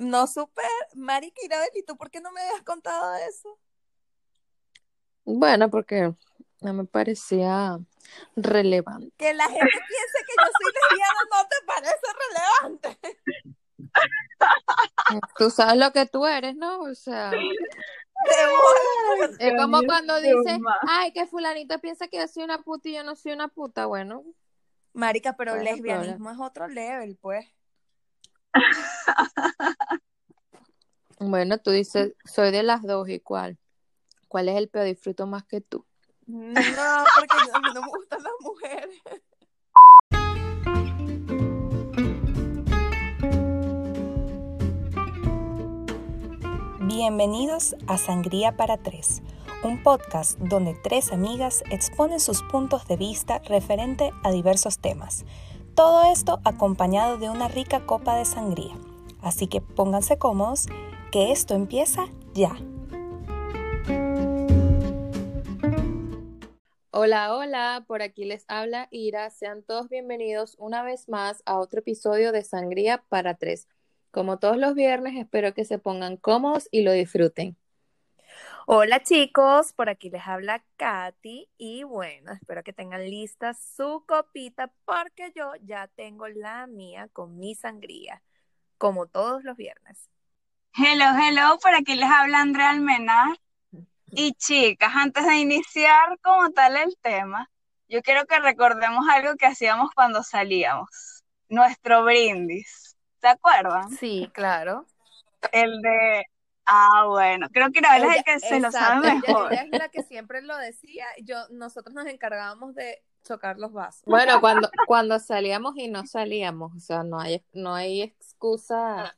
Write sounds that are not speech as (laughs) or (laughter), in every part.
No supe, Marica ¿y tú por qué no me habías contado eso? Bueno, porque no me parecía relevante. Que la gente piense que yo soy lesbiana no te parece relevante. (laughs) Tú sabes lo que tú eres, ¿no? O sea. Es como cuando dice, ay, que fulanito piensa que yo soy una puta y yo no soy una puta, bueno. Marica, pero lesbianismo es otro level, pues. (laughs) bueno, tú dices, soy de las dos y cuál. ¿Cuál es el peor? Disfruto más que tú. No, porque a mí no me gustan las mujeres. Bienvenidos a Sangría para Tres, un podcast donde tres amigas exponen sus puntos de vista referente a diversos temas. Todo esto acompañado de una rica copa de sangría. Así que pónganse cómodos, que esto empieza ya. Hola, hola, por aquí les habla Ira. Sean todos bienvenidos una vez más a otro episodio de Sangría para Tres. Como todos los viernes, espero que se pongan cómodos y lo disfruten. Hola chicos, por aquí les habla Katy y bueno, espero que tengan lista su copita porque yo ya tengo la mía con mi sangría, como todos los viernes. Hello, hello, por aquí les habla Andrea Almenar y chicas, antes de iniciar como tal el tema, yo quiero que recordemos algo que hacíamos cuando salíamos, nuestro brindis. ¿Se acuerdan? Sí, claro. El de, ah, bueno, creo que era es el que se lo sabe mejor. Ella es la que siempre lo decía, yo, nosotros nos encargábamos de chocar los vasos. Bueno, cuando, cuando salíamos y no salíamos, o sea, no hay, no hay excusa,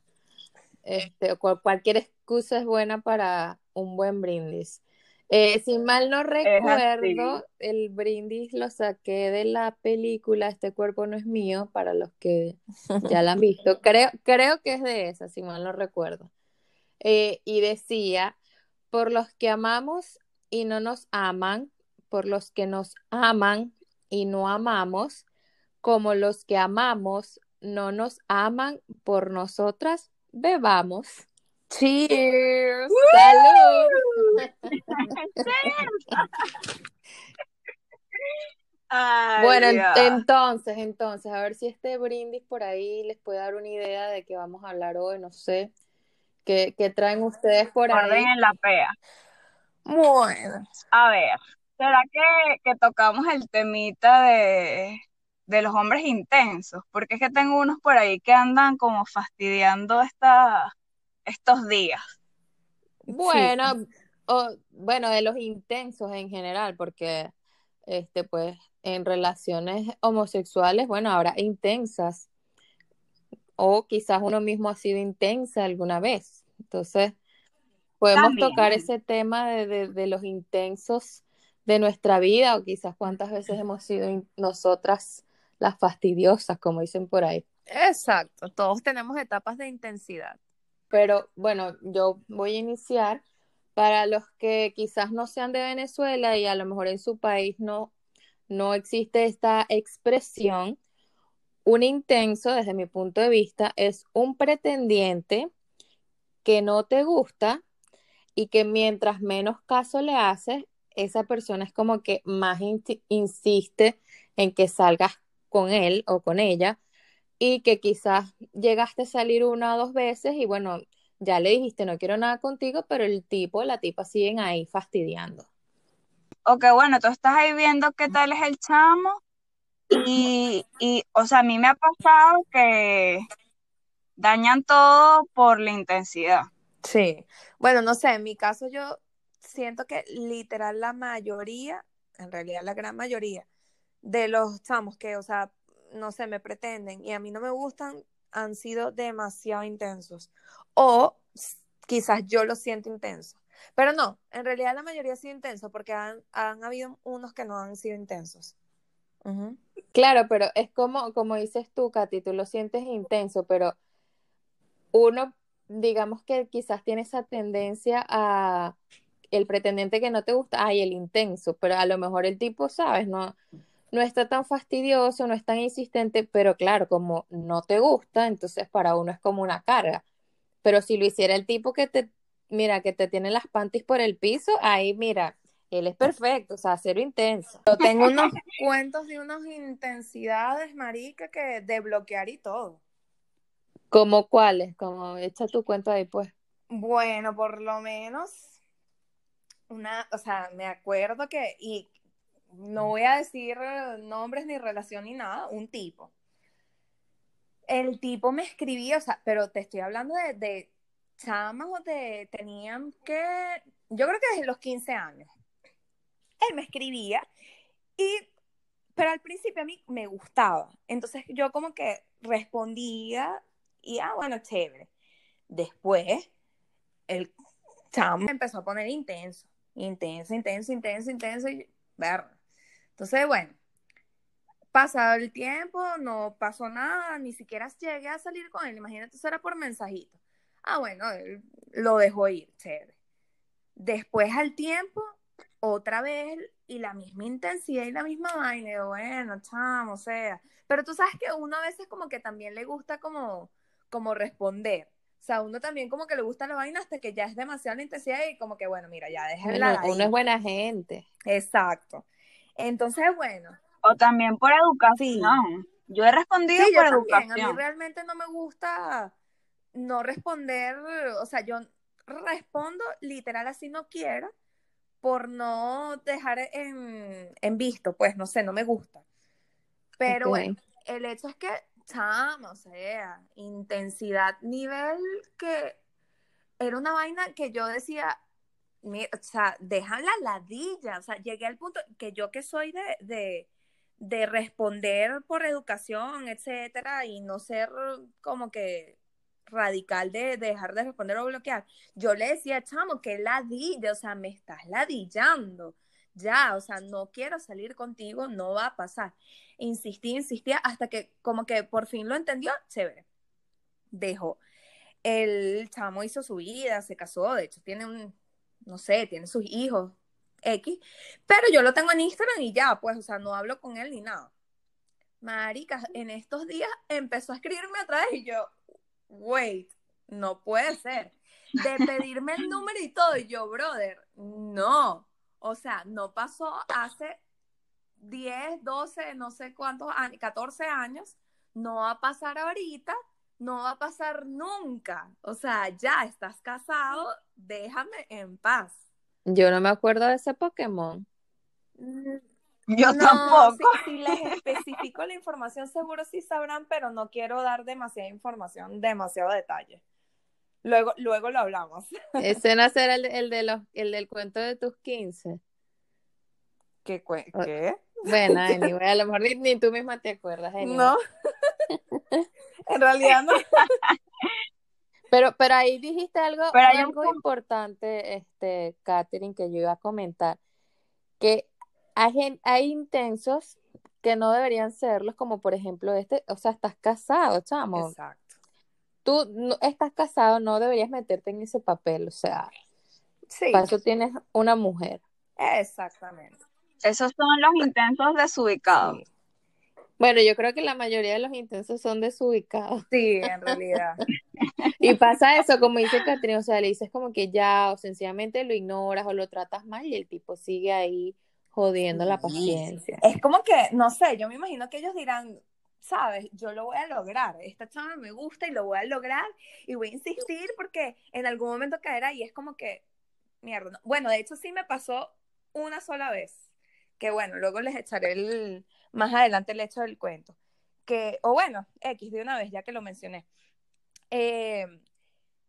este, cualquier excusa es buena para un buen brindis. Eh, si mal no recuerdo, el brindis lo saqué de la película Este cuerpo no es mío, para los que ya la han visto. Creo, creo que es de esa, si mal no recuerdo. Eh, y decía, por los que amamos y no nos aman, por los que nos aman y no amamos, como los que amamos no nos aman por nosotras, bebamos. Cheers. Salud. (laughs) bueno, entonces, entonces, a ver si este brindis por ahí les puede dar una idea de qué vamos a hablar hoy, no sé. ¿Qué, traen ustedes por ahí? en la pea. Bueno. A ver, ¿será que, que tocamos el temita de, de los hombres intensos? Porque es que tengo unos por ahí que andan como fastidiando esta estos días. Bueno, bueno, de los intensos en general, porque este, pues, en relaciones homosexuales, bueno, ahora intensas, o quizás uno mismo ha sido intensa alguna vez. Entonces, podemos tocar ese tema de, de, los intensos de nuestra vida, o quizás cuántas veces hemos sido nosotras las fastidiosas, como dicen por ahí. Exacto, todos tenemos etapas de intensidad. Pero bueno, yo voy a iniciar para los que quizás no sean de Venezuela y a lo mejor en su país no, no existe esta expresión. Un intenso, desde mi punto de vista, es un pretendiente que no te gusta y que mientras menos caso le haces, esa persona es como que más insiste en que salgas con él o con ella y que quizás llegaste a salir una o dos veces y bueno, ya le dijiste no quiero nada contigo, pero el tipo, la tipa siguen ahí fastidiando. Ok, bueno, tú estás ahí viendo qué tal es el chamo y, y o sea, a mí me ha pasado que dañan todo por la intensidad. Sí, bueno, no sé, en mi caso yo siento que literal la mayoría, en realidad la gran mayoría de los chamos que, o sea, no sé, me pretenden y a mí no me gustan, han sido demasiado intensos. O quizás yo lo siento intenso. Pero no, en realidad la mayoría ha sido intenso porque han, habido unos que no han sido intensos. Claro, pero es como, como dices tú, Katy, tú lo sientes intenso, pero uno, digamos que quizás tiene esa tendencia a el pretendente que no te gusta, ay, el intenso, pero a lo mejor el tipo, sabes, no, no está tan fastidioso, no es tan insistente, pero claro, como no te gusta, entonces para uno es como una carga. Pero si lo hiciera el tipo que te, mira, que te tiene las panties por el piso, ahí mira, él es perfecto, o sea, cero intenso. Yo tengo unos cuentos de unas intensidades, marica, que de bloquear y todo. ¿Como cuáles? Como echa tu cuento ahí, pues. Bueno, por lo menos una, o sea, me acuerdo que, y no voy a decir nombres ni relación ni nada, un tipo. El tipo me escribía, o sea, pero te estoy hablando de, de chamas o de, tenían que, yo creo que desde los 15 años. Él me escribía y, pero al principio a mí me gustaba. Entonces yo como que respondía y, ah, bueno, chévere. Después, el chamo empezó a poner intenso, intenso, intenso, intenso, intenso y ver. Entonces, bueno, pasado el tiempo, no pasó nada, ni siquiera llegué a salir con él. Imagínate, eso era por mensajito. Ah, bueno, él lo dejó ir, chévere. Después al tiempo, otra vez, y la misma intensidad y la misma vaina, y bueno, chamo, o sea. Pero tú sabes que uno a veces como que también le gusta como, como responder. O sea, uno también como que le gusta la vaina hasta que ya es demasiada la intensidad y como que, bueno, mira, ya déjala bueno, Uno es buena gente. Exacto. Entonces, bueno. O también por educación. Yo he respondido sí, por yo educación. También. A mí realmente no me gusta no responder, o sea, yo respondo literal así no quiero por no dejar en, en visto, pues no sé, no me gusta. Pero bueno, el hecho es que, chama, o sea, intensidad, nivel que era una vaina que yo decía, mi- o sea, dejan la ladilla, o sea, llegué al punto que yo que soy de, de, de responder por educación, etcétera, y no ser como que radical de, de dejar de responder o bloquear, yo le decía, chamo, que ladilla, o sea, me estás ladillando, ya, o sea, no quiero salir contigo, no va a pasar. Insistí, insistía, hasta que como que por fin lo entendió, chévere, dejó. El chamo hizo su vida, se casó, de hecho tiene un, no sé, tiene sus hijos, X, pero yo lo tengo en Instagram y ya, pues, o sea, no hablo con él ni nada. Marica, en estos días empezó a escribirme otra vez y yo, wait, no puede ser. De pedirme el número y todo, y yo, brother, no. O sea, no pasó hace 10, 12, no sé cuántos años, 14 años, no va a pasar ahorita, no va a pasar nunca. O sea, ya estás casado, déjame en paz. Yo no me acuerdo de ese Pokémon. Yo No, tampoco. Si, si les especifico la información, seguro sí sabrán, pero no quiero dar demasiada información, demasiado detalle. Luego, luego lo hablamos. (laughs) Ese no será el, el de los, el del cuento de tus 15. ¿Qué? ¿Qué? Bueno, (laughs) anyway, a lo mejor ni, ni tú misma te acuerdas. anyway. No. En realidad no. (laughs) Pero, pero ahí dijiste algo, Pero hay algo importante, este, Catherine, que yo iba a comentar, que hay, hay intensos que no deberían serlos, como por ejemplo este, o sea, estás casado, chamo. Exacto. Tú no, estás casado, no deberías meterte en ese papel, o sea, Sí, para eso tienes una mujer. exactamente. Esos son los intensos desubicados. Sí, Bueno, yo creo que la mayoría de los intensos son desubicados. Sí, en realidad. (laughs) Y pasa eso, como dice Catherine, o sea, le dices como que ya, o sencillamente lo ignoras o lo tratas mal y el tipo sigue ahí jodiendo la paciencia. Es como que, no sé, yo me imagino que ellos dirán, sabes, yo lo voy a lograr, esta chava me gusta y lo voy a lograr y voy a insistir porque en algún momento caerá y es como que, mierda, no. bueno, de hecho sí me pasó una sola vez, que bueno, luego les echaré el, más adelante el hecho del cuento, que, o bueno, X de una vez, ya que lo mencioné. Eh,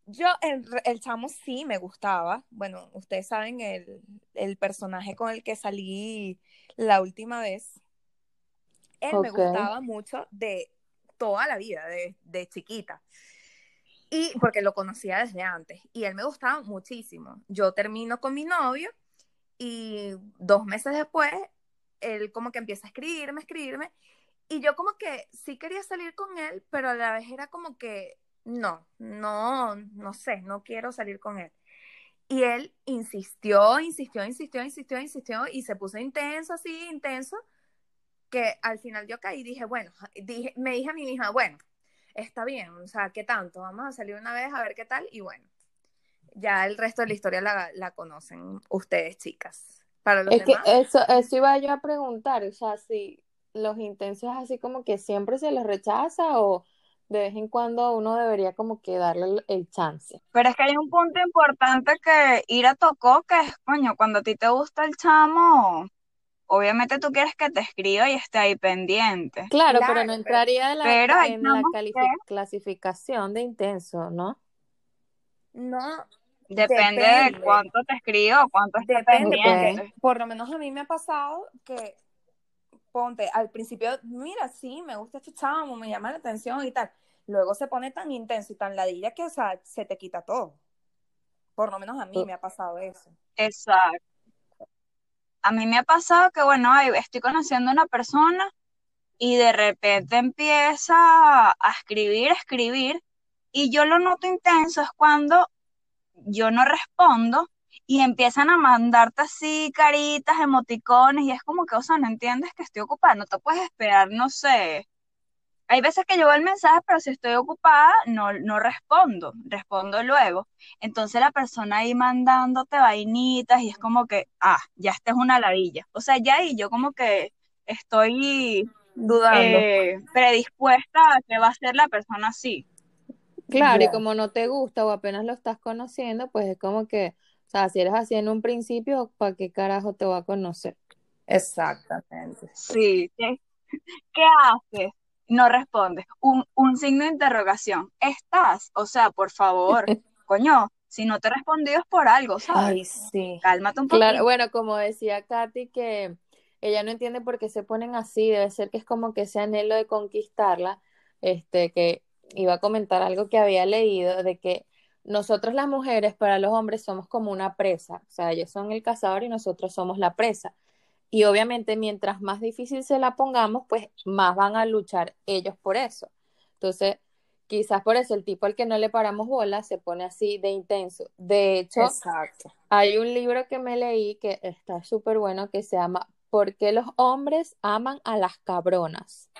yo, el, el chamo sí me gustaba. Bueno, ustedes saben el, el personaje con el que salí la última vez. Él me gustaba mucho de toda la vida, de, de chiquita. Y porque lo conocía desde antes. Y él me gustaba muchísimo. Yo termino con mi novio y dos meses después, él como que empieza a escribirme, escribirme. Y yo como que sí quería salir con él, pero a la vez era como que no, no, no sé, no quiero salir con él. Y él insistió, insistió, insistió, insistió, insistió y se puso intenso, así, intenso, que al final yo caí y dije, bueno, dije, me dije a mí misma, bueno, está bien, o sea, ¿qué tanto? Vamos a salir una vez a ver qué tal y bueno, ya el resto de la historia la, la conocen ustedes, chicas. Para los Es demás, que eso, eso iba yo a preguntar, o sea, si los intensos así como que siempre se les rechaza o de vez en cuando uno debería como que darle el, el chance. Pero es que hay un punto importante que Ira tocó, que es, coño, cuando a ti te gusta el chamo, obviamente tú quieres que te escriba y esté ahí pendiente. Claro, Claro, pero no pero- entraría en la, Pero hay en la que- clasificación de intenso, ¿no? no, Depende de cuánto te escriba o cuánto esté Depende, porque por lo menos a mí me ha pasado que, ponte, al principio, mira, sí, me gusta este chamo, me llama la atención y tal. Luego se pone tan intenso y tan ladilla que, o sea, se te quita todo. Por lo menos a mí me ha pasado eso. Exacto. A mí me ha pasado que, bueno, ay, estoy conociendo a una persona y de repente empieza a escribir, a escribir, y yo lo noto intenso es cuando yo no respondo y empiezan a mandarte así caritas, emoticones, y es como que, o sea, no entiendes que estoy ocupada, no te puedes esperar, no sé. Hay veces que yo veo el mensaje, pero si estoy ocupada, no, no respondo, respondo luego. Entonces la persona ahí mandándote vainitas y es como que, ah, ya esta es una ladilla. O sea, ya ahí yo como que estoy Dudando. eh, predispuesta a que va a ser la persona así. Claro, y como no te gusta o apenas lo estás conociendo, pues es como que, o sea, si eres así en un principio, ¿para qué carajo te va a conocer? Exactamente. Sí, ¿qué, qué haces? No respondes. Un, un signo de interrogación. ¿Estás? O sea, por favor, (laughs) coño, si no te he respondido es por algo, ¿sabes? Ay, sí. Cálmate un Claro, poquito. bueno, como decía Katy, que ella no entiende por qué se ponen así, debe ser que es como que ese anhelo de conquistarla, este, que iba a comentar algo que había leído, de que nosotros las mujeres para los hombres somos como una presa, o sea, ellos son el cazador y nosotros somos la presa. Y obviamente mientras más difícil se la pongamos, pues más van a luchar ellos por eso. Entonces, quizás por eso el tipo al que no le paramos bola se pone así de intenso. De hecho, Exacto. hay un libro que me leí que está súper bueno que se llama ¿Por qué los hombres aman a las cabronas?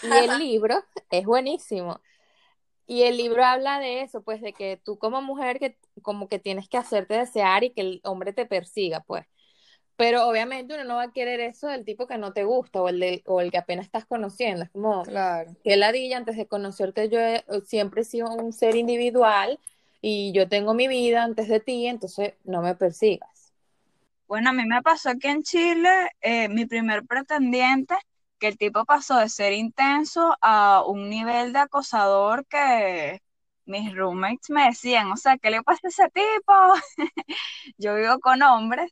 Y el libro es buenísimo. Y el libro habla de eso, pues de que tú como mujer que como que tienes que hacerte desear y que el hombre te persiga, pues. Pero obviamente uno no va a querer eso del tipo que no te gusta o el, de- o el que apenas estás conociendo. Es como, Claro. que ladilla antes de conocerte yo he- siempre he sido un ser individual y yo tengo mi vida antes de ti, entonces no me persigas. Bueno, a mí me pasó aquí en Chile, eh, mi primer pretendiente, que el tipo pasó de ser intenso a un nivel de acosador que mis roommates me decían, o sea, ¿qué le pasa a ese tipo? (laughs) Yo vivo con hombres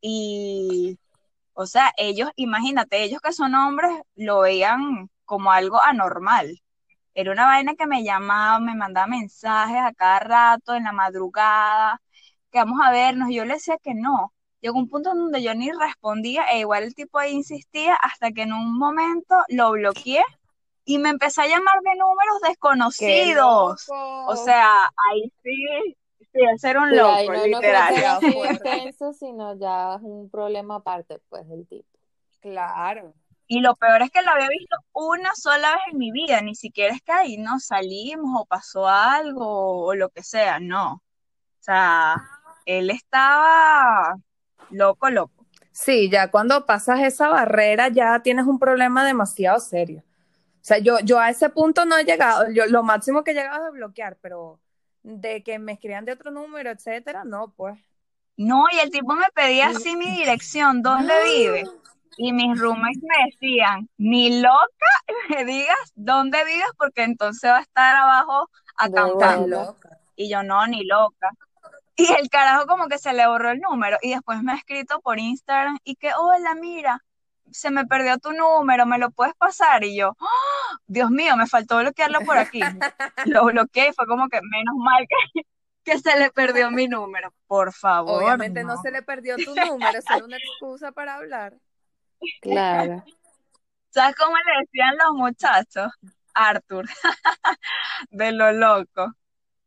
y, o sea, ellos, imagínate, ellos que son hombres lo veían como algo anormal. Era una vaina que me llamaba, me mandaba mensajes a cada rato, en la madrugada, que vamos a vernos, yo le decía que no. Llegó un punto en donde yo ni respondía, e igual el tipo ahí insistía, hasta que en un momento lo bloqueé y me empezó a llamar de números ¡Qué desconocidos. loco! O sea, ahí sí, sí, ese era un Sí, ahí loco, no, no creo literal. que (laughs) intenso, sino ya es un problema aparte, pues, del tipo. Claro. Y lo peor es que lo había visto una sola vez en mi vida, ni siquiera es que ahí no salimos o pasó algo o lo que sea, no. O sea, él estaba loco, loco. Sí, ya cuando pasas esa barrera ya tienes un problema demasiado serio. O sea, yo, yo a ese punto no he llegado, yo lo máximo que he llegado es a bloquear, pero de que me escriban de otro número, etcétera, no, pues. No, y el tipo me pedía así mi dirección, ¿dónde vive? Y mis roommates me decían, ni loca (laughs) me digas dónde vives porque entonces va a estar abajo acampando. Y yo no, ni loca. Y el carajo como que se le borró el número y después me ha escrito por Instagram y que, hola, mira, se me perdió tu número, ¿me lo puedes pasar? Y yo, ¡Ah! Dios mío, me faltó bloquearlo por aquí. (laughs) Lo bloqueé y fue como que menos mal que, que se le perdió mi número. Por favor, Obviamente no no. se le perdió tu número, era una excusa para hablar. Claro. ¿Sabes cómo le decían los muchachos? Arthur, (laughs) de lo loco.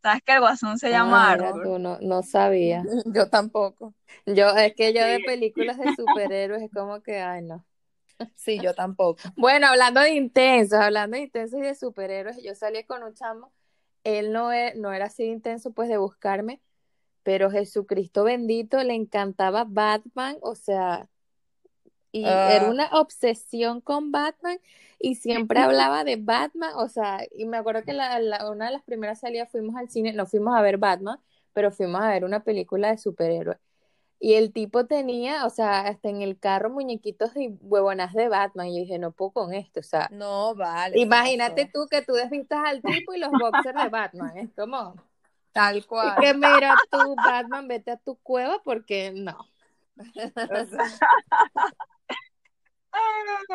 ¿Sabes que el guasón se llama Ah, tú, no, no sabía. (laughs) Yo tampoco. Yo, es que yo de películas de (laughs) superhéroes es como que, ay, no. Sí, yo tampoco. Bueno, hablando de intensos, hablando de intensos y de superhéroes, yo salí con un chamo, él no, e- no era así de intenso pues de buscarme, pero Jesucristo bendito le encantaba Batman, o sea, y era Ah. una obsesión con Batman y siempre (laughs) hablaba de Batman, o sea, y me acuerdo que la, la- una de las primeras salidas fuimos al cine, no fuimos a ver Batman, pero fuimos a ver una película de superhéroes. Y el tipo tenía, o sea, hasta en el carro muñequitos y huevonas de Batman. Y yo dije, no puedo con esto, o sea, No, vale. imagínate tú que tú desvistas al tipo y los boxers de Batman, es como, Tal y cual. que mira tú, Batman, vete a tu cueva porque no.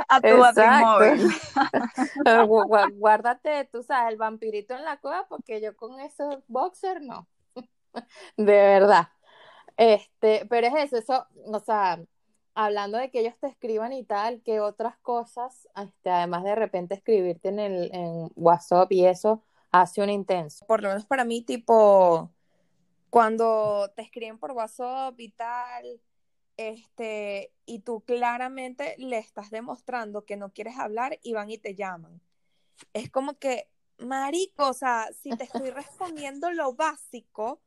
A tu (laughs) gu- Guárdate, tú sabes, el vampirito en la cueva porque yo con esos boxers no. (laughs) De verdad. Este, pero es eso, eso, o sea, hablando de que ellos te escriban y tal, que otras cosas, este, además de repente escribirte en el en WhatsApp y eso, hace un intenso. por lo menos para mí, tipo, cuando te escriben por WhatsApp y tal, este, y tú claramente le estás demostrando que no quieres hablar y van y te llaman. Es como que, marico, o sea, si te estoy (laughs) respondiendo lo básico,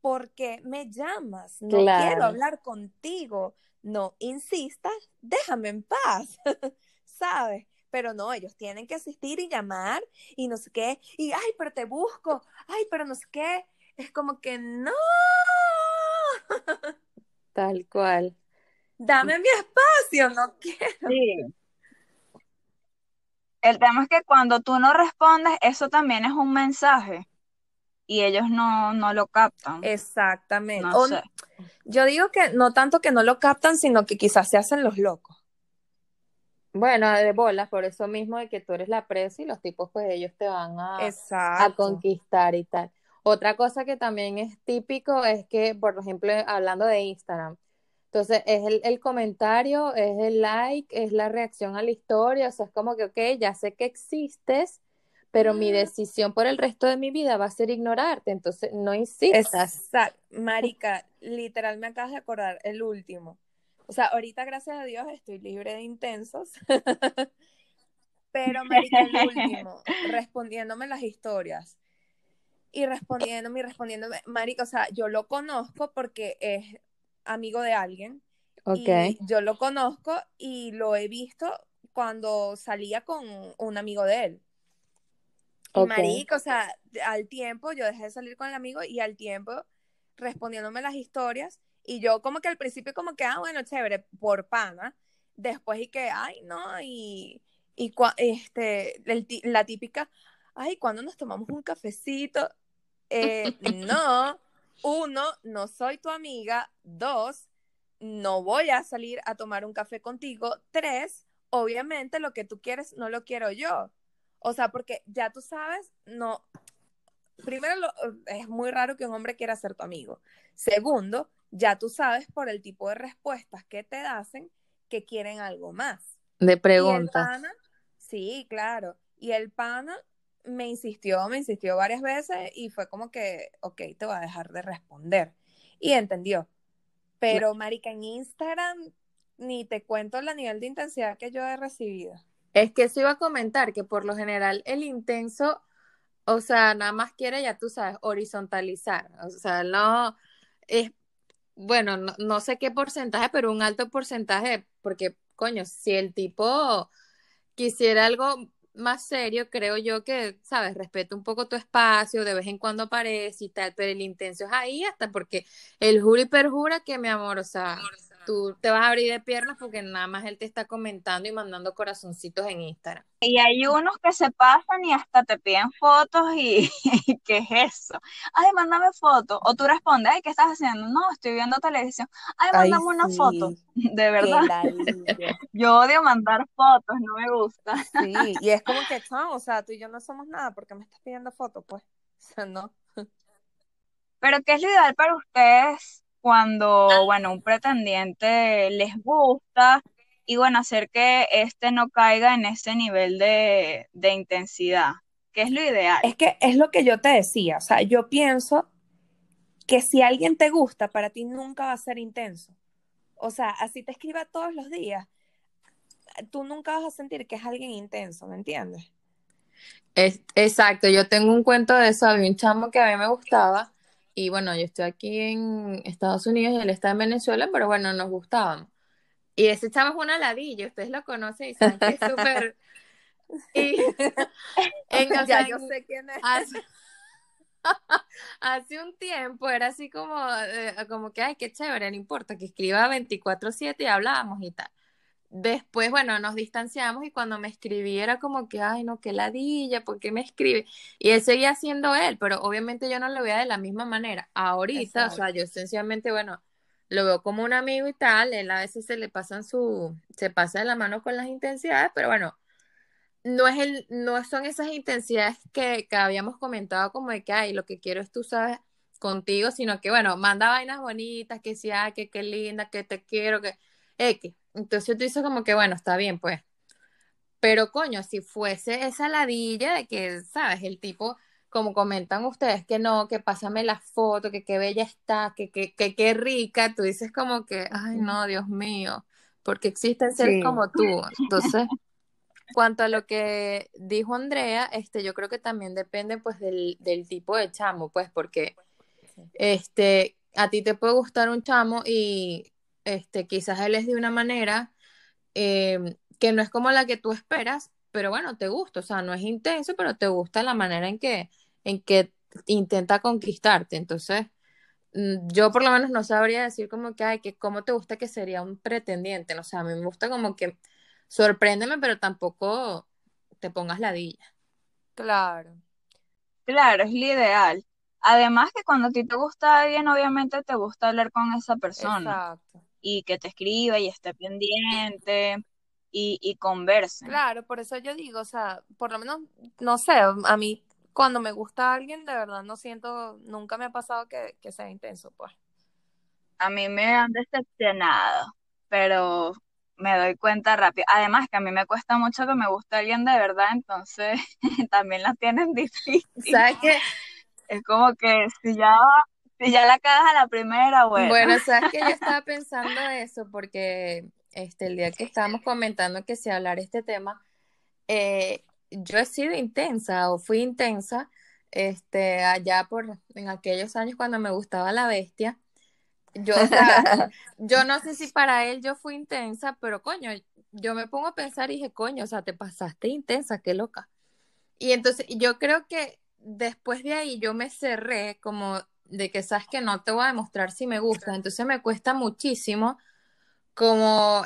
porque me llamas? No Claro. quiero hablar contigo. No insistas, déjame en paz, (laughs) ¿sabes? Pero no, ellos tienen que asistir y llamar y no sé qué, y ay, pero te busco, ay, pero no sé qué. Es como que no, Tal cual. Dame mi espacio, no quiero. Sí. El tema es que cuando tú no respondes, eso también es un mensaje y ellos no, no lo captan. Exactamente. No O- sé. yo digo que no tanto que no lo captan, sino que quizás se hacen los locos. Bueno, de bolas, por eso mismo de que tú eres la presa y los tipos, pues ellos te van a, a conquistar y tal. Otra cosa que también es típico es que, por ejemplo, hablando de Instagram, entonces es el, el comentario, es el like, es la reacción a la historia, o sea, es como que, ok, ya sé que existes, pero mi Mm. decisión por el resto de mi vida va a ser ignorarte, entonces no insistas. Exacto. Marica, literal me acabas de acordar el último. O sea, ahorita, gracias a Dios, estoy libre de intensos. (laughs) Pero, marica, el último, (laughs) respondiéndome las historias. Y respondiéndome y respondiéndome. Marica, o sea, yo lo conozco porque es amigo de alguien. Ok, Y yo lo conozco y lo he visto cuando salía con un amigo de él. Y Ok. marico, o sea, al tiempo yo dejé de salir con el amigo y al tiempo respondiéndome las historias y yo como que al principio como que, ah, bueno, chévere, por pana. Después y que, ay, no, y, y este, el la típica, ay, ¿cuándo nos tomamos un cafecito? Eh, (laughs) no, uno, no soy tu amiga. Dos, no voy a salir a tomar un café contigo. Tres, obviamente lo que tú quieres no lo quiero yo. O sea, porque ya tú sabes, no. Primero, lo- es muy raro que un hombre quiera ser tu amigo. Segundo, ya tú sabes por el tipo de respuestas que te hacen que quieren algo más. de Y el preguntas. pana, sí, claro. Y el pana me insistió, me insistió varias veces y fue como que, ok, te voy a dejar de responder. Y entendió. Pero, marica, en Instagram ni te cuento el nivel de intensidad que yo he recibido. Es que eso iba a comentar que por lo general el intenso, o sea, nada más quiere, ya tú sabes, horizontalizar. O sea, no es, bueno, no, no sé qué porcentaje, pero un alto porcentaje, porque, coño, si el tipo quisiera algo más serio, creo yo que, sabes, respeta un poco tu espacio, de vez en cuando aparece y tal, pero el intenso es ahí hasta porque el jura y perjura que, mi amor, o sea, tú te vas a abrir de piernas porque nada más él te está comentando y mandando corazoncitos en Instagram. Y hay unos que se pasan y hasta te piden fotos y (laughs) ¿qué es eso? Ay, mándame fotos. O tú respondes, ay, ¿qué estás haciendo? No, estoy viendo televisión. Ay, Ay, mándame una sí, foto. (laughs) De verdad, (laughs) yo odio mandar fotos, no me gusta. Sí, y es como que, o sea, tú y yo no somos nada porque me estás pidiendo fotos, pues. O sea, no. Pero ¿qué es lo ideal para ustedes cuando, bueno, un pretendiente les gusta y, bueno, hacer que este no caiga en ese nivel de, de intensidad? ¿Qué es lo ideal? Es que es lo que yo te decía, o sea, yo pienso que si alguien te gusta, para ti nunca va a ser intenso. O sea, así te escriba todos los días. tú nunca vas a sentir que es alguien intenso, ¿me entiendes? Es, exacto, yo tengo un cuento de eso, había un chamo que a mí me gustaba y bueno, yo estoy aquí en Estados Unidos y él está en Venezuela, pero bueno, nos gustaban. Y ese chamo es una ladilla, ustedes lo conocen y saben que es súper... (laughs) Y, (laughs) en, o ya sea, yo sé quién es. hace, (laughs) hace un tiempo era así como, eh, como que, ay, qué chévere, no importa, que escriba 24/7 y hablábamos y tal. Después, bueno, nos distanciamos y cuando me escribí era como que, ay, no, qué ladilla, ¿por qué me escribe? Y él seguía siendo él, pero obviamente yo no lo veía de la misma manera. Ahorita, o sea, yo sencillamente, bueno, lo veo como un amigo y tal, él a veces se le pasan su, se pasa de la mano con las intensidades, pero bueno, no es el, no son esas intensidades que, que habíamos comentado como de que, ay, lo que quiero es tú sabes contigo, sino que, bueno, manda vainas bonitas, que sea, que qué linda, que te quiero, que X. Entonces tú dices como que, bueno, está bien, pues. Pero coño, si fuese esa ladilla de que, ¿sabes? El tipo, como comentan ustedes, que no, que pásame la foto, que qué bella está, que qué que, qué rica, tú dices como que, ay, no, Dios mío, porque existen seres Sí. como tú. Entonces, cuanto a lo que dijo Andrea, este, yo creo que también depende pues del, del tipo de chamo, pues, porque este, a ti te puede gustar un chamo y este, quizás él es de una manera eh, que no es como la que tú esperas, pero bueno, te gusta, o sea, no es intenso, pero te gusta la manera en que, en que intenta conquistarte. Entonces, mm, yo por lo menos no sabría decir como que, ay, que cómo te gusta que sería un pretendiente, no sé, a mí me gusta como que sorpréndeme, pero tampoco te pongas ladilla. Claro. Claro, es lo ideal. Además que cuando a ti te gusta alguien, obviamente te gusta hablar con esa persona Exacto. Y que te escriba y esté pendiente y, y conversen. Claro, por eso yo digo, o sea, por lo menos, no sé, a mí cuando me gusta alguien, de verdad no siento, nunca me ha pasado que, que sea intenso, pues. A mí me han decepcionado, pero me doy cuenta rápido. Además que a mí me cuesta mucho que me guste alguien de verdad, entonces (laughs) también la tienen (laughs) difícil. ¿Sabes qué? Es como que si ya, si ya la cagas a la primera, bueno. Bueno, sabes que yo (laughs) estaba pensando eso porque este el día que estábamos comentando que se hablar este tema, eh, yo he sido intensa o fui intensa este allá por en aquellos años cuando me gustaba la bestia. Yo, o sea, (laughs) yo no sé si para él yo fui intensa, pero coño, yo me pongo a pensar y dije, coño, o sea, te pasaste intensa, qué loca. Y entonces yo creo que después de ahí yo me cerré como de que sabes que no te voy a demostrar si me gusta, entonces me cuesta muchísimo como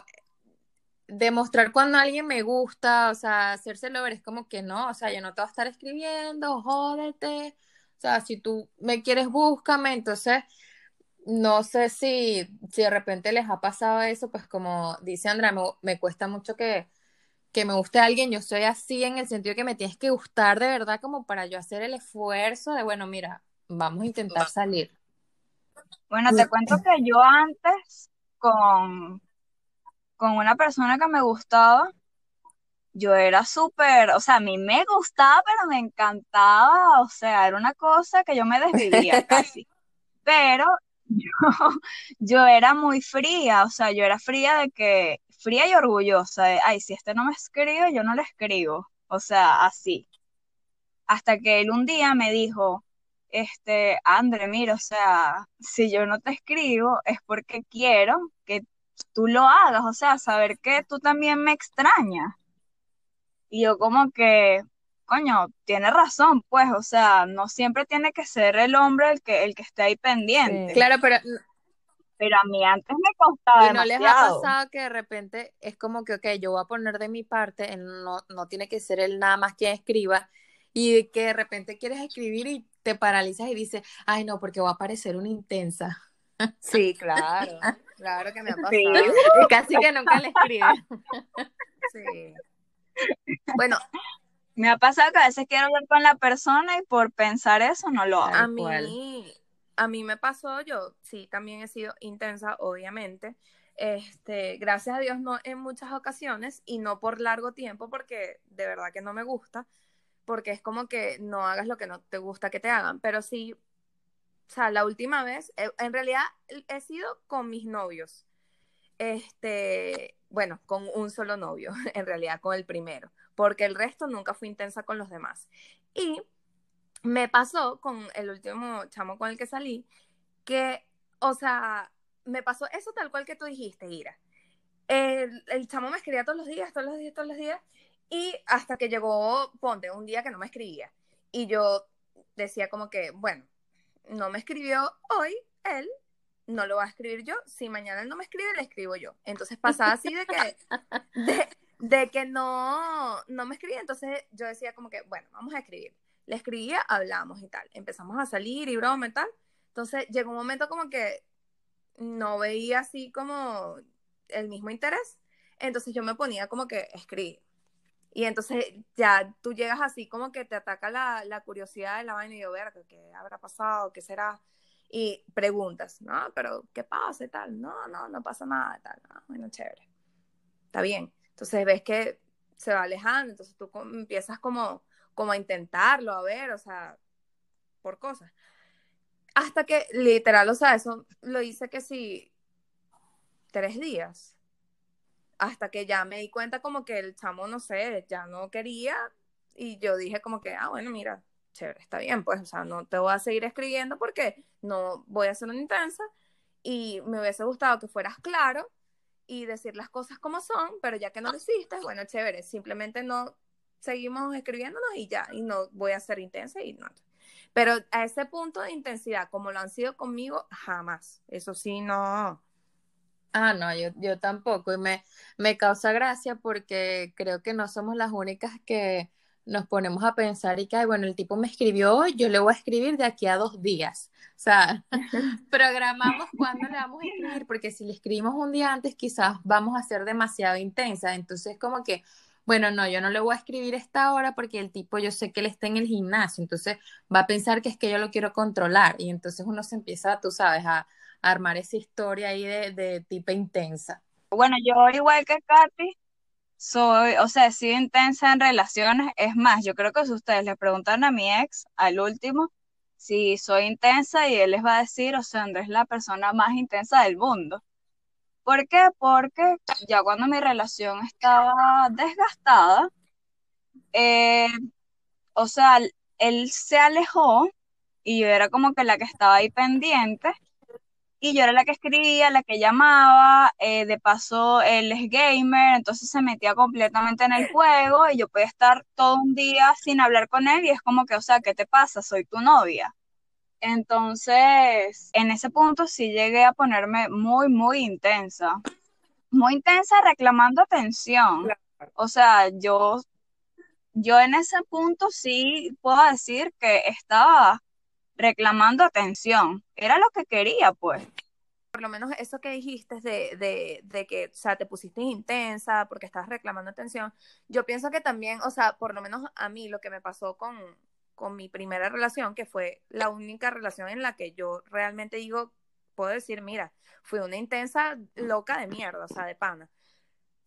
demostrar cuando alguien me gusta, o sea, hacérselo ver es como que no, o sea, yo no te voy a estar escribiendo, jódete, o sea, si tú me quieres, búscame, entonces no sé si, si de repente les ha pasado eso, pues como dice Andrea, me, me cuesta mucho que, que me guste alguien, yo soy así en el sentido que me tienes que gustar de verdad como para yo hacer el esfuerzo de, bueno, mira, vamos a intentar salir. Bueno, te cuento que yo antes con, con una persona que me gustaba, yo era súper, o sea, a mí me gustaba, pero me encantaba, o sea, era una cosa que yo me desvivía (laughs) casi. Pero yo, (laughs) yo era muy fría, o sea, yo era fría de que, fría y orgullosa de, ay, si este no me escribe, yo no le escribo, o sea, así. Hasta que él un día me dijo, este, André, mira, o sea, si yo no te escribo es porque quiero que tú lo hagas, o sea, saber que tú también me extrañas. Y yo como que, coño, tiene razón, pues, o sea, no siempre tiene que ser el hombre el que, el que esté ahí pendiente. Sí. Claro, pero Pero a mí antes me costaba ¿Y no les ha pasado que de repente es como que, ok, yo voy a poner de mi parte, no, no tiene que ser él nada más quien escriba, y que de repente quieres escribir y te paralizas y dices, ay no, porque voy a parecer una intensa. Sí, claro, claro que me ha pasado. Sí. Casi que nunca le escribes. Sí. Bueno, Me ha pasado que a veces quiero hablar con la persona y por pensar eso no lo hago. a mí, a mí me pasó, yo sí, también he sido intensa, obviamente. Este, gracias a Dios no en muchas ocasiones y no por largo tiempo porque de verdad que no me gusta, porque es como que no hagas lo que no te gusta que te hagan, pero sí, o sea, la última vez, eh, en realidad he sido con mis novios. Este, bueno, con un solo novio, (laughs) en realidad con el primero, porque el resto nunca fui intensa con los demás. Y me pasó con el último chamo con el que salí, que, o sea, me pasó eso tal cual que tú dijiste, Ira. El, el chamo me escribía todos los días, todos los días, todos los días, y hasta que llegó, ponte, un día que no me escribía. Y yo decía como que, bueno, no me escribió hoy él, no lo va a escribir yo. Si mañana él no me escribe, le escribo yo. Entonces pasaba así de que, de, que no, no me escribía. Entonces yo decía como que, bueno, vamos a escribir. Le escribía, hablamos y tal. Empezamos a salir y broma y tal. Entonces llegó un momento como que no veía así como el mismo interés. Entonces yo me ponía como que escribir. Y entonces ya tú llegas así como que te ataca la, la curiosidad de la vaina y yo, ver, ¿qué habrá pasado? ¿Qué será? Y preguntas, ¿no? Pero, ¿qué pasa y tal? No, no, no pasa nada tal. Ah, bueno, chévere. Está bien. Entonces ves que se va alejando, entonces tú empiezas como, como a intentarlo, a ver, o sea, por cosas. Hasta que literal, o sea, eso lo hice que sí, tres días hasta que ya me di cuenta como que el chamo, no sé, ya no quería y yo dije como que, ah, bueno, mira, chévere, está bien, pues, o sea, no te voy a seguir escribiendo porque no voy a ser una intensa y me hubiese gustado que fueras claro y decir las cosas como son, pero ya que no lo hiciste, bueno, chévere, simplemente no seguimos escribiéndonos y ya, y no voy a ser intensa y no. Pero a ese punto de intensidad, como lo han sido conmigo, jamás. Eso sí, no, Ah, no, yo, yo tampoco. Y me, me causa gracia porque creo que no somos las únicas que nos ponemos a pensar y que, bueno, el tipo me escribió hoy, yo le voy a escribir de aquí a dos días. O sea, (laughs) programamos cuándo le vamos a escribir, porque si le escribimos un día antes, quizás vamos a ser demasiado intensa. Entonces, como que, bueno, no, yo no le voy a escribir esta hora porque el tipo yo sé que él está en el gimnasio, entonces va a pensar que es que yo lo quiero controlar. Y entonces uno se empieza, tú sabes, a armar esa historia ahí de, de tipo intensa. Bueno, yo igual que Katy, soy, o sea, he sido intensa en relaciones. Es más, yo creo que si ustedes le preguntan a mi ex, al último, si soy intensa y él les va a decir, o sea, Andrés es la persona más intensa del mundo. ¿Por qué? Porque ya cuando mi relación estaba desgastada, eh, o sea, él se alejó y yo era como que la que estaba ahí pendiente y yo era la que escribía, la que llamaba, eh, de paso él es gamer, entonces se metía completamente en el juego y yo podía estar todo un día sin hablar con él y es como que, o sea, ¿qué te pasa? Soy tu novia. Entonces, en ese punto sí llegué a ponerme muy, muy intensa, muy intensa reclamando atención. O sea, yo, yo en ese punto sí puedo decir que estaba reclamando atención. Era lo que quería, pues. Por lo menos eso que dijiste de, de, de que, o sea, te pusiste intensa porque estás reclamando atención. Yo pienso que también, o sea, por lo menos a mí lo que me pasó con, con mi primera relación, que fue la única relación en la que yo realmente digo, puedo decir, mira, fui una intensa loca de mierda, o sea, de pana.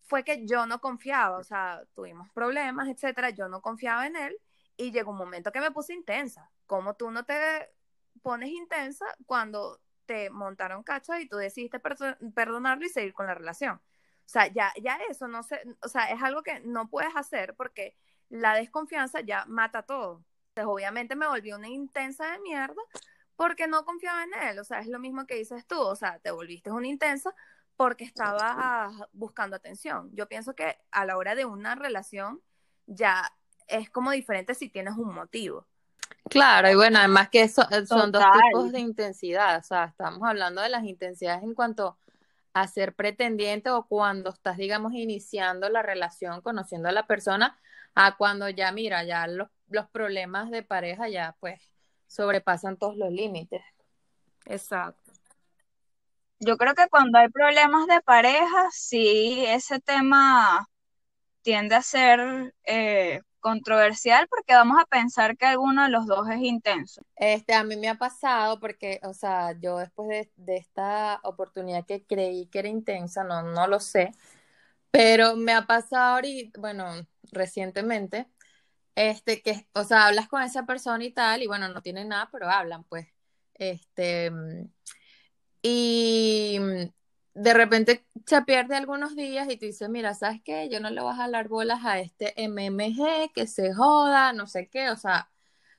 Fue que yo no confiaba, o sea, tuvimos problemas, etcétera, yo no confiaba en él y llegó un momento que me puse intensa. Como tú no te pones intensa cuando te montaron cacho y tú decidiste perdonarlo y seguir con la relación? O sea, ya, ya eso no sé, o sea, es algo que no puedes hacer porque la desconfianza ya mata todo. Entonces, obviamente me volví una intensa de mierda porque no confiaba en él. O sea, es lo mismo que dices tú. O sea, te volviste una intensa porque estabas buscando atención. Yo pienso que a la hora de una relación ya es como diferente si tienes un motivo. Claro, y bueno, además que eso, eh, son dos tipos de intensidad, o sea, estamos hablando de las intensidades en cuanto a ser pretendiente o cuando estás, digamos, iniciando la relación, conociendo a la persona, a cuando ya, mira, ya los, los problemas de pareja ya pues sobrepasan todos los límites. Exacto. Yo creo que cuando hay problemas de pareja, sí, ese tema tiende a ser eh, controversial porque vamos a pensar que alguno de los dos es intenso. Este, a mí me ha pasado porque, o sea, yo después de, de esta oportunidad que creí que era intensa, no, no lo sé, pero me ha pasado ahorita, bueno, recientemente, este, que, o sea, hablas con esa persona y tal, y bueno, no tienen nada, pero hablan, pues, este, y de repente se pierde algunos días y tú dices, mira, ¿sabes qué? Yo no le voy a jalar bolas a este MMG, que se joda, no sé qué, o sea,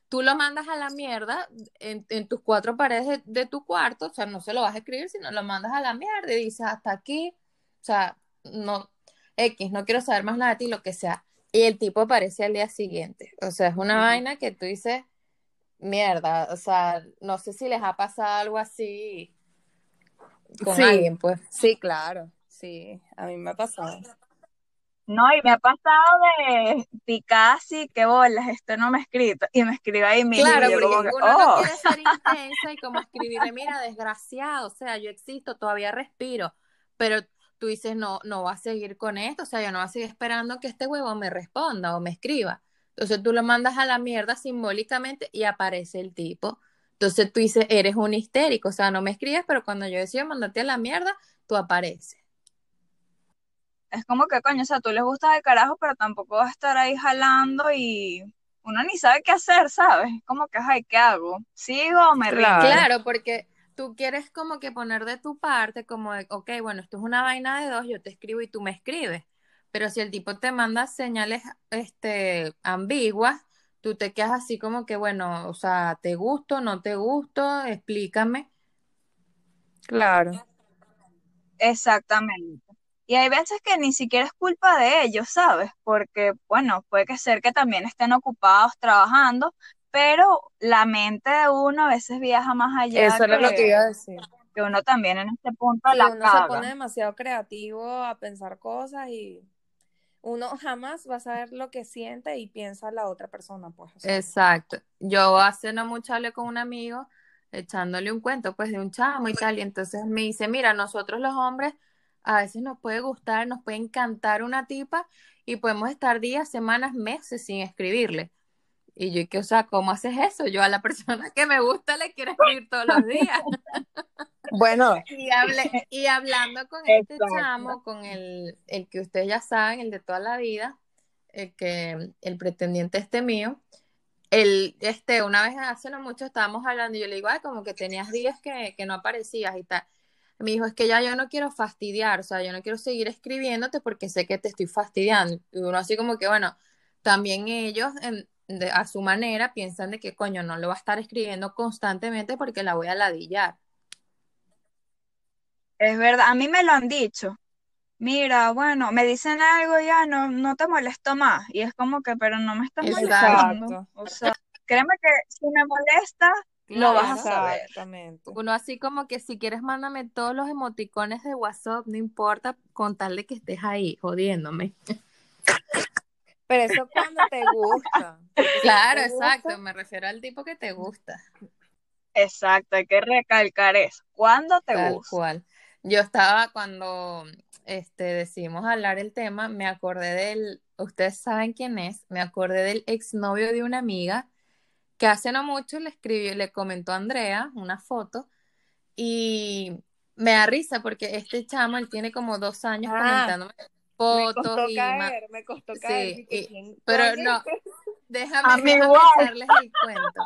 tú lo mandas a la mierda en, tus cuatro paredes de, tu cuarto, o sea, no se lo vas a escribir, sino lo mandas a la mierda y dices, hasta aquí, o sea, no, X, no quiero saber más nada de ti, lo que sea. Y el tipo aparece al día siguiente, o sea, es una vaina que tú dices, mierda, o sea, no sé si les ha pasado algo así con Sí. alguien, pues. Sí, claro, sí, a mí me ha pasado. No, y me ha pasado de picar así, que bolas, esto no me ha escrito. Y me escribe ahí mismo. Claro, y yo como porque que, uno no oh. quiere ser intensa y como escribirle, mira, desgraciado, o sea, yo existo, todavía respiro, pero tú dices, no, no va a seguir con esto, o sea, yo no voy a seguir esperando que este huevo me responda o me escriba. Entonces tú lo mandas a la mierda simbólicamente y aparece el tipo. Entonces tú dices, eres un histérico, o sea, no me escribes, pero cuando yo decido mandarte a la mierda, tú apareces. Es como que, coño, o sea, tú les gusta de carajo, pero tampoco vas a estar ahí jalando y uno ni sabe qué hacer, ¿sabes? Como que, ay, ¿qué hago? ¿Sigo o me? Claro. Claro, porque tú quieres como que poner de tu parte, como de, ok, bueno, esto es una vaina de dos, yo te escribo y tú me escribes. Pero si el tipo te manda señales este, ambiguas, tú te quedas así como que, bueno, o sea, ¿te gusto, no te gusto? Explícame. Claro. Exactamente. Y hay veces que ni siquiera es culpa de ellos, ¿sabes? Porque, bueno, puede que ser que también estén ocupados trabajando, pero la mente de uno a veces viaja más allá Eso era lo que iba a decir. que uno también en este punto Sí, la uno se pone demasiado creativo a pensar cosas y uno jamás va a saber lo que siente y piensa la otra persona, pues. o sea. Exacto. Yo hace no mucho hablé con un amigo echándole un cuento pues de un chamo y tal, y entonces me dice, mira, nosotros los hombres a veces nos puede gustar, nos puede encantar una tipa y podemos estar días, semanas, meses sin escribirle. Y yo, que, o sea, ¿cómo haces eso? Yo a la (laughs) persona que me gusta le quiero escribir todos los días. (laughs) Bueno, (laughs) Y, hablando con este Exacto. chamo, con el, el que ustedes ya saben, el de toda la vida, el que el pretendiente este mío, el, este, una vez hace no mucho estábamos hablando y yo le digo, ay, como que tenías días que, que no aparecías y tal. Me dijo, es que ya yo no quiero fastidiar, o sea, yo no quiero seguir escribiéndote porque sé que te estoy fastidiando. Y uno así como que, bueno, también ellos en- de- a su manera piensan de que, coño, no lo va a estar escribiendo constantemente porque la voy a ladillar. Es verdad, a mí me lo han dicho. Mira, bueno, me dicen algo ya, no, no te molesto más. Y es como que, pero no me estás molestando. exacto. O sea, créeme que si me molesta, lo vas a saber. Exactamente. Uno así como que si quieres mándame todos los emoticones de WhatsApp, no importa, con tal de que estés ahí jodiéndome. Pero eso cuando te gusta. (laughs) Claro, te gusta, exacto, me refiero al tipo que te gusta, Exacto, hay que recalcar eso. ¿Cuándo te tal gusta? cual. Yo estaba cuando este decidimos hablar el tema, me acordé del, ustedes saben quién es, me acordé del exnovio de una amiga que hace no mucho le escribió, le comentó a Andrea una foto y me da risa porque este chamo, él tiene como dos años Ah, comentándome me fotos costó y caer, me costó caer. Sí, y- ¿quién pero no, A (laughs) déjame, déjame echarles el cuento.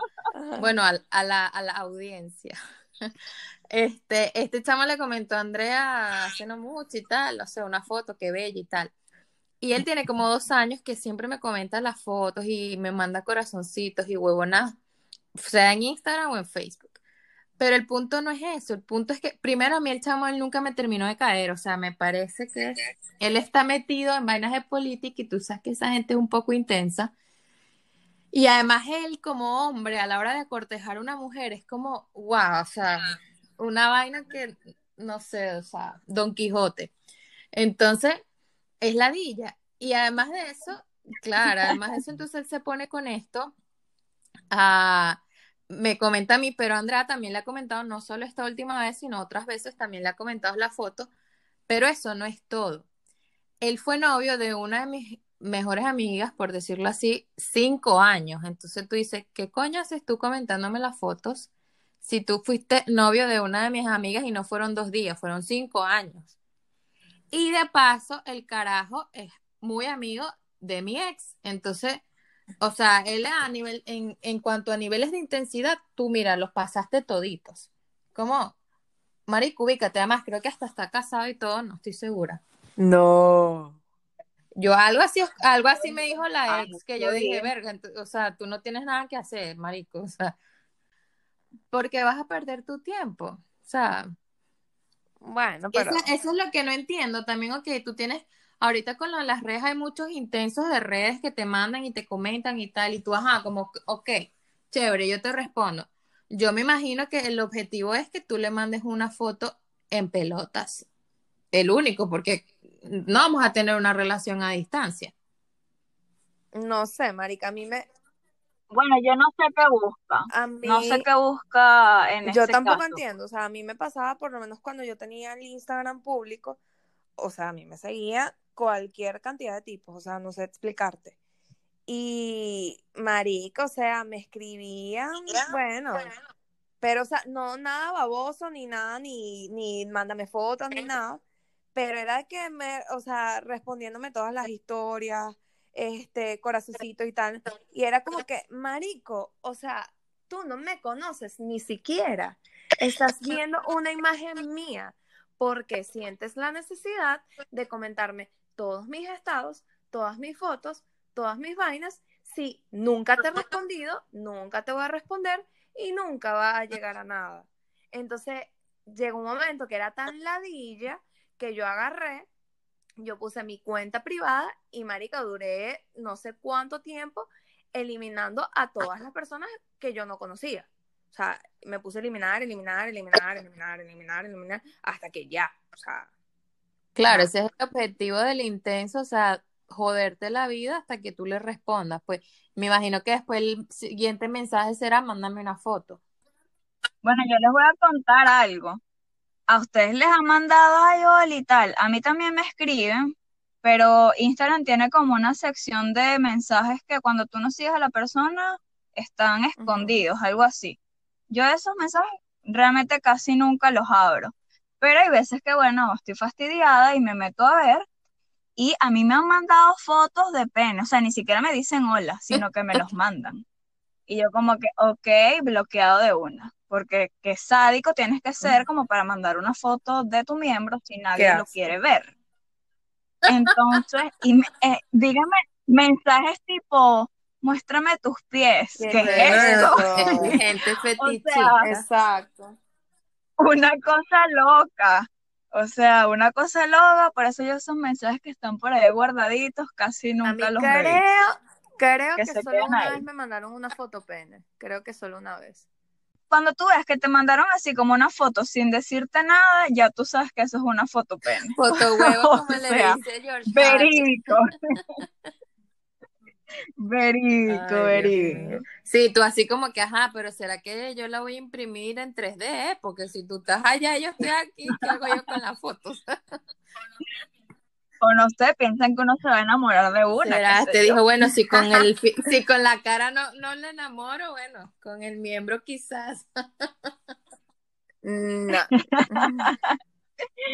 Bueno, al- a, la, a la audiencia. (laughs) Este, este chamo le comentó a Andrea hace no mucho y tal, o sea, una foto, qué bella y tal. Y él tiene como dos años que siempre me comenta las fotos y me manda corazoncitos y huevonas, sea en Instagram o en Facebook. Pero el punto no es eso, el punto es que primero a mí el chamo él nunca me terminó de caer, o sea, me parece que él está metido en vainas de política y tú sabes que esa gente es un poco intensa. Y además él como hombre a la hora de cortejar a una mujer es como, wow, o sea, una vaina que, no sé, o sea, Don Quijote. Entonces, es ladilla. Y además de eso, claro, además de eso, entonces él se pone con esto. a- me comenta a mí, pero Andrea también le ha comentado, no solo esta última vez, sino otras veces también le ha comentado la foto, pero eso no es todo. Él fue novio de una de mis mejores amigas, por decirlo así, cinco años. Entonces tú dices, ¿qué coño haces tú comentándome las fotos si tú fuiste novio de una de mis amigas y no fueron dos días, fueron cinco años? Y de paso, el carajo es muy amigo de mi ex. Entonces, o sea, él a nivel, en, en cuanto a niveles de intensidad, tú mira, los pasaste toditos. ¿Cómo? Marico, ubícate, además creo que hasta está casado y todo, no estoy segura. No. Yo algo así, algo así me dijo la ex, que yo dije, verga, o sea, tú no tienes nada que hacer, marico, o sea, porque vas a perder tu tiempo, o sea, Bueno, pero eso, eso es lo que no entiendo también, ok, tú tienes, ahorita con lo de las redes hay muchos intensos de redes que te mandan y te comentan y tal, y tú, ajá, como, ok, chévere, yo te respondo. Yo me imagino que el objetivo es que tú le mandes una foto en pelotas, el único, porque no vamos a tener una relación a distancia. no sé, marica, a mí me, Bueno, yo no sé qué busca. a mí, No sé qué busca en yo este tampoco caso. entiendo, o sea, a mí me pasaba, por lo menos cuando yo tenía el Instagram público, o sea, a mí me seguía cualquier cantidad de tipos, o sea, no sé explicarte. Y marica, o sea, me escribían, bueno, pero, o sea, no nada baboso, ni nada, ni, ni mándame fotos, ni nada, pero era que me, o sea, respondiéndome todas las historias, este, corazoncito y tal, y era como que, marico, o sea, tú no me conoces ni siquiera, estás viendo una imagen mía, porque sientes la necesidad de comentarme todos mis estados, todas mis fotos, todas mis vainas, si nunca te he respondido, nunca te voy a responder y nunca va a llegar a nada. Entonces, llegó un momento que era tan ladilla que yo agarré, yo puse mi cuenta privada y marica, duré no sé cuánto tiempo eliminando a todas las personas que yo no conocía. O sea, me puse a eliminar, eliminar, eliminar, eliminar, eliminar, eliminar, hasta que ya, o sea, Claro, ese es el objetivo del intenso, o sea, joderte la vida hasta que tú le respondas. Pues me imagino que después el siguiente mensaje será mándame una foto. Bueno, yo les voy a contar algo. A ustedes les han mandado hola y tal. A mí también me escriben, pero Instagram tiene como una sección de mensajes que cuando tú no sigues a la persona están escondidos, algo así. Yo esos mensajes realmente casi nunca los abro. Pero hay veces que, bueno, estoy fastidiada y me meto a ver y a mí me han mandado fotos de pene, o sea, ni siquiera me dicen hola, sino que me los (laughs) mandan. Y yo como que, ok, bloqueado de una, porque qué sádico tienes que ser como para mandar una foto de tu miembro si nadie lo quiere ver. Entonces, y me- eh, dígame mensajes tipo, muéstrame tus pies, Qué ¿qué es eso? (laughs) Gente (laughs) fetichista. sea, Exacto. Una cosa loca. O sea, una cosa loca, por eso yo esos mensajes que están por ahí guardaditos casi A mí nunca los creo, reviso. creo que que solo una ahí. vez me mandaron una foto pene. Creo que solo una vez. Cuando tú ves que te mandaron así como una foto sin decirte nada, ya tú sabes que eso es una foto pene. Foto (laughs) huevo, como le sea, dice George. Verídico. (laughs) Verídico, Ay, verídico. Sí, tú así como que, ajá, pero ¿será que yo la voy a imprimir en 3D? Porque si tú estás allá y yo estoy aquí, ¿qué hago yo con las fotos? (laughs) O no sé, piensan que uno se va a enamorar de una, ¿Será? Te dijo, bueno, si con el (laughs) si con la cara no, no le enamoro, bueno, con el miembro quizás. No.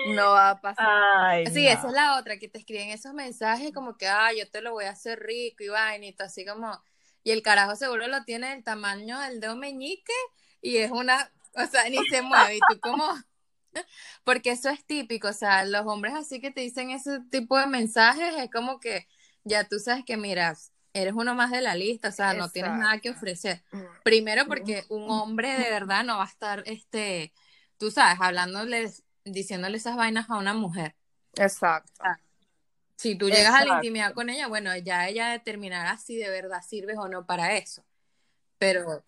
No va a pasar. Ay, Sí, no. esa es la otra, que te escriben esos mensajes como que, ah, yo te lo voy a hacer rico y vainito, así como, y el carajo seguro lo tiene del tamaño del dedo meñique y es una, o sea, ni se mueve, y tú como, (laughs) porque eso es típico, o sea, los hombres así que te dicen ese tipo de mensajes es como que ya tú sabes que, mira, eres uno más de la lista, o sea, no tienes nada que ofrecer. Primero porque un hombre de verdad no va a estar, este, tú sabes, hablándoles, diciéndole esas vainas a una mujer. Exacto. Si tú llegas a la Exacto. intimidad con ella, bueno, ya ella determinará si de verdad sirves o no para eso. Pero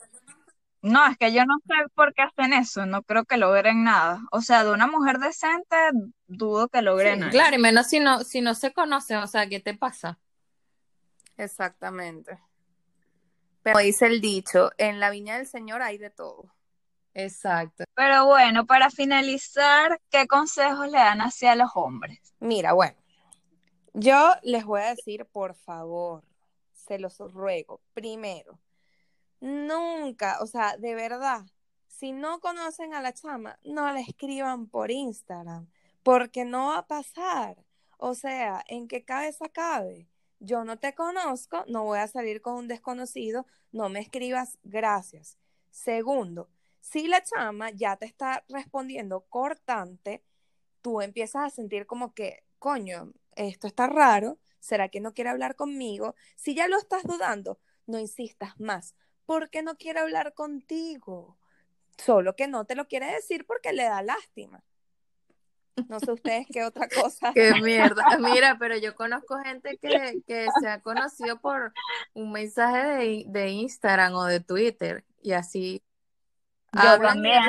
No, es que yo no sé por qué hacen eso, no creo que logren nada. O sea, de una mujer decente, dudo que logren sí, algo. claro, y menos si no, si no se conocen, o sea, ¿qué te pasa? Exactamente. Pero como dice el dicho, en la viña del Señor hay de todo. Exacto. Pero bueno, para finalizar, ¿qué consejos le dan hacia los hombres? Mira, bueno, yo les voy a decir, por favor, se los ruego, primero, nunca, o sea, de verdad, si no conocen a la chama, no la escriban por Instagram, porque no va a pasar. O sea, ¿en qué cabeza cabe? Yo no te conozco, no voy a salir con un desconocido, no me escribas, gracias. Segundo, Si la chama ya te está respondiendo cortante, tú empiezas a sentir como que, coño, esto está raro, ¿será que no quiere hablar conmigo? Si ya lo estás dudando, no insistas más, porque no quiere hablar contigo, solo que no te lo quiere decir porque le da lástima. No sé ustedes qué otra cosa. (laughs) Qué mierda. (laughs) Mira, pero yo conozco gente que, que se ha conocido por un mensaje de, de Instagram o de Twitter y así. Yo también.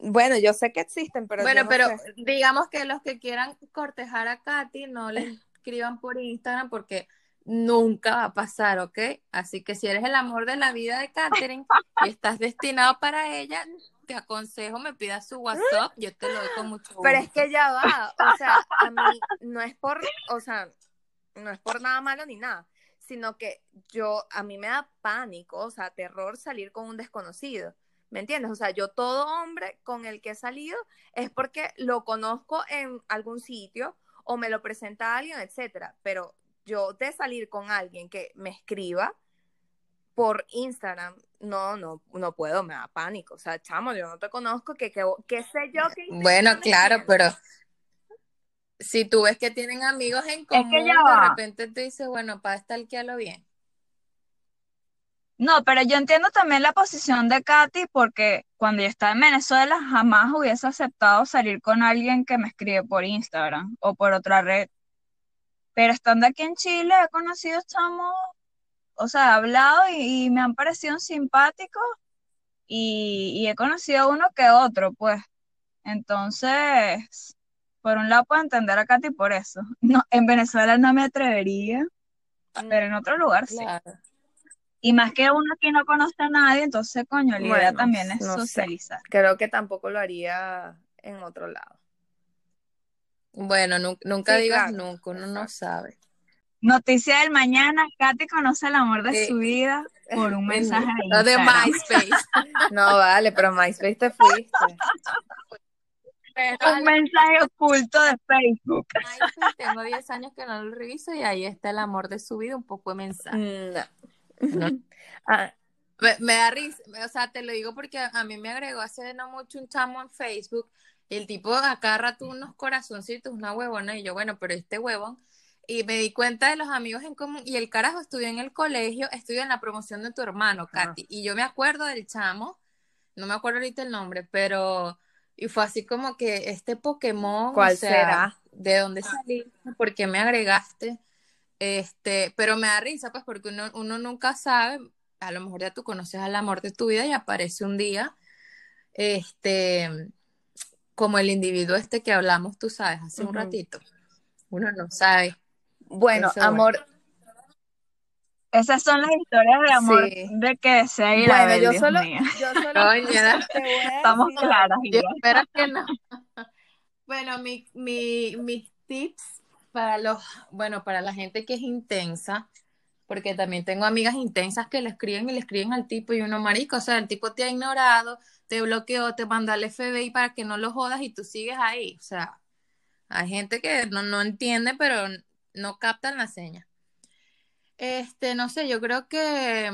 Bueno, yo sé que existen, pero Bueno, no pero sé. digamos que los que quieran cortejar a Katy no le escriban por Instagram porque nunca va a pasar, ¿ok? Así que si eres el amor de la vida de Katherine y estás destinado para ella, te aconsejo me pidas su WhatsApp, yo te lo doy con mucho gusto. Pero es que ya va, o sea, a mí no es por, o sea, no es por nada malo ni nada, sino que yo, a mí me da pánico, o sea, terror salir con un desconocido, ¿me entiendes? O sea, yo todo hombre con el que he salido es porque lo conozco en algún sitio o me lo presenta alguien, etcétera, pero yo de salir con alguien que me escriba por Instagram, no, no, no puedo, me da pánico, o sea, chamo, yo no te conozco, que, que, que sé yo que Bueno, claro, pero si tú ves que tienen amigos en común, que ya de repente tú dices, bueno, para estalquearlo bien. No, pero yo entiendo también la posición de Katy porque cuando yo estaba en Venezuela jamás hubiese aceptado salir con alguien que me escribe por Instagram o por otra red. Pero estando aquí en Chile he conocido chamos, o sea, he hablado y, y me han parecido simpáticos y, y he conocido uno que otro, pues. Entonces, por un lado puedo entender a Katy por eso. (laughs) No, en Venezuela no me atrevería, pero en otro lugar sí. Claro. Y más que uno aquí no conoce a nadie, entonces, coño, la idea Bueno, también es no sé. socializar. Creo que tampoco lo haría en otro lado. Bueno, nu- nunca Sí, digas claro. nunca, uno no sabe. Noticia del mañana, Katy conoce el amor de Eh, su vida por un (laughs) mensaje de Lo de. MySpace. (laughs) No, vale, pero MySpace te fuiste. Un mensaje oculto de Facebook. MySpace, tengo 10 años que no lo reviso y ahí está el amor de su vida, un poco de mensaje. No. No. Ah, Me, me da risa, o sea, te lo digo porque a, a mí me agregó hace no mucho un chamo en Facebook y el tipo acá rato unos corazoncitos, una huevona, y yo, bueno, pero este huevón, y me di cuenta de los amigos en común, y el carajo estudió en el colegio, estudió en la promoción de tu hermano. Katy, y yo me acuerdo del chamo, no me acuerdo ahorita el nombre, pero, y fue así como que este Pokémon, ¿Cuál o sea, será? ¿de dónde saliste? ¿Por qué me agregaste? Este, pero me da risa, pues, porque uno, uno nunca sabe, a lo mejor ya tú conoces al amor de tu vida y aparece un día, este, como el individuo este que hablamos, tú sabes, hace un ratito. Uno no sabe. bueno, Eso, bueno. amor, Esas son las historias de amor Sí. de que desea ir bueno, a ver, yo Dios solo, mío. yo solo Coño, ¿verdad? te voy a Estamos decir claras. Yo espero que no. (laughs) Bueno, mi, mi, mis tips para los, bueno, para la gente que es intensa, porque también tengo amigas intensas que le escriben y le escriben al tipo y uno marico, o sea, el tipo te ha ignorado, te bloqueó, te mandó al FBI para que no lo jodas y tú sigues ahí, o sea, hay gente que no, no entiende, pero no captan la seña. Este, no sé, yo creo que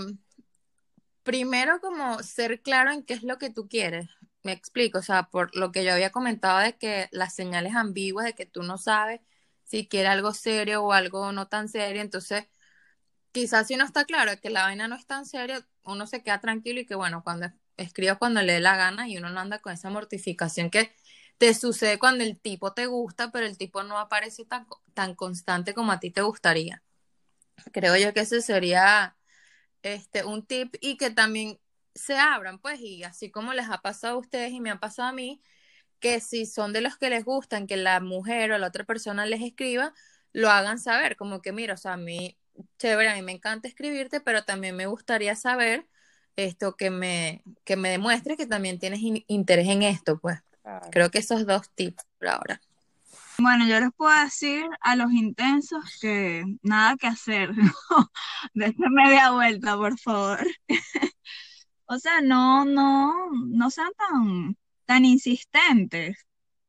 primero como ser claro en qué es lo que tú quieres. Me explico, o sea, por lo que yo había comentado de que las señales ambiguas, de que tú no sabes si quiere algo serio o algo no tan serio, entonces quizás si no está claro que la vaina no es tan seria, uno se queda tranquilo y que bueno, cuando escribas cuando le dé la gana y uno no anda con esa mortificación que te sucede cuando el tipo te gusta, pero el tipo no aparece tan, tan constante como a ti te gustaría. Creo yo que ese sería este, un tip y que también se abran, pues, y así como les ha pasado a ustedes y me ha pasado a mí, que si son de los que les gustan que la mujer o la otra persona les escriba, lo hagan saber, como que mira, o sea, a mí, chévere, a mí me encanta escribirte, pero también me gustaría saber esto que me, que me demuestre que también tienes in- interés en esto, pues. Claro. Creo que esos dos tips por ahora. Bueno, yo les puedo decir a los intensos que nada que hacer, (laughs) Dense media vuelta, por favor. (laughs) O sea, no, no, no sean tan, tan insistentes,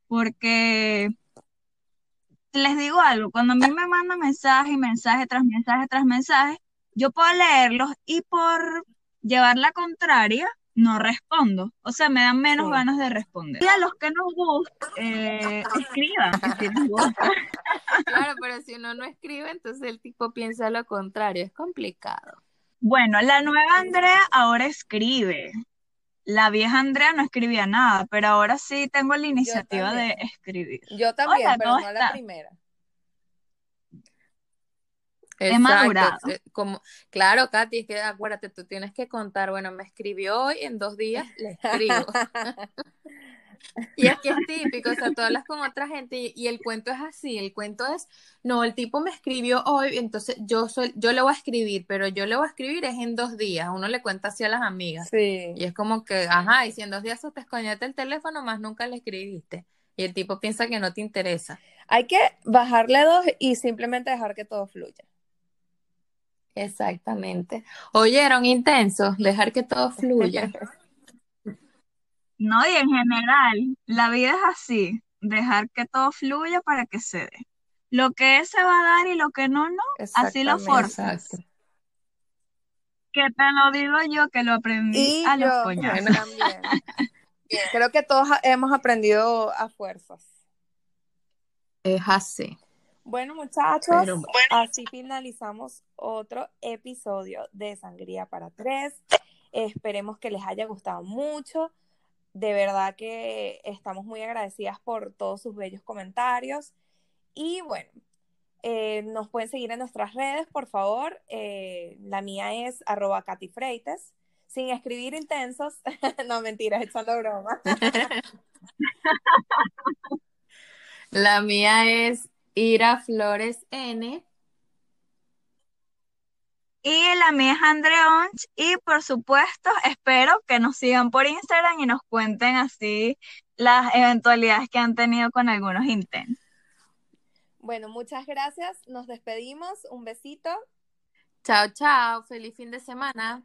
porque les digo algo, cuando a mí me mandan mensaje y mensaje tras mensaje tras mensaje, yo puedo leerlos y por llevar la contraria, no respondo. O sea, me dan menos Sí. ganas de responder. Y a los que nos gusta, eh, escriban si les gusta. Claro, pero si uno no escribe, entonces el tipo piensa lo contrario. Es complicado. Bueno, la nueva Andrea ahora escribe. La vieja Andrea no escribía nada, pero ahora sí tengo la iniciativa de escribir. Yo también, Hola, pero ¿cómo no la primera. He Exacto, madurado. eh, Como, claro, Katy, es que acuérdate, tú tienes que contar, bueno, me escribió hoy, en dos días le escribo. (laughs) Y es que es típico, o sea, tú hablas con otra gente y, y el cuento es así, el cuento es, no, el tipo me escribió hoy, entonces yo soy, yo le voy a escribir, pero yo le voy a escribir es en dos días, uno le cuenta así a las amigas. Sí. Y es como que, ajá, y si en dos días se te escoñete el teléfono, más nunca le escribiste. Y el tipo piensa que no te interesa. Hay que bajarle dos y simplemente dejar que todo fluya. Exactamente. Oyeron, intensos, dejar que todo fluya. (laughs) No, y en general, la vida es así, dejar que todo fluya para que se dé. Lo que es se va a dar y lo que no, no. Así lo Exactamente. forzas. Exacto. Que te lo digo yo, que lo aprendí Y a los yo coñazos. también. Creo que todos hemos aprendido a fuerzas. Es así. Bueno, muchachos, Pero bueno. así finalizamos otro episodio de Sangría para Tres. Esperemos que les haya gustado mucho. De verdad que estamos muy agradecidas por todos sus bellos comentarios. Y bueno, eh, nos pueden seguir en nuestras redes, por favor. Eh, la mía es arroba Katy Freites, sin escribir intensos. (laughs) no, mentiras, echando broma. (laughs) La mía es Ira Flores N. Y la mía es Andreonch. Y por supuesto, espero que nos sigan por Instagram y nos cuenten así las eventualidades que han tenido con algunos intentos. Bueno, muchas gracias. Nos despedimos. Un besito. Chao, chao. Feliz fin de semana.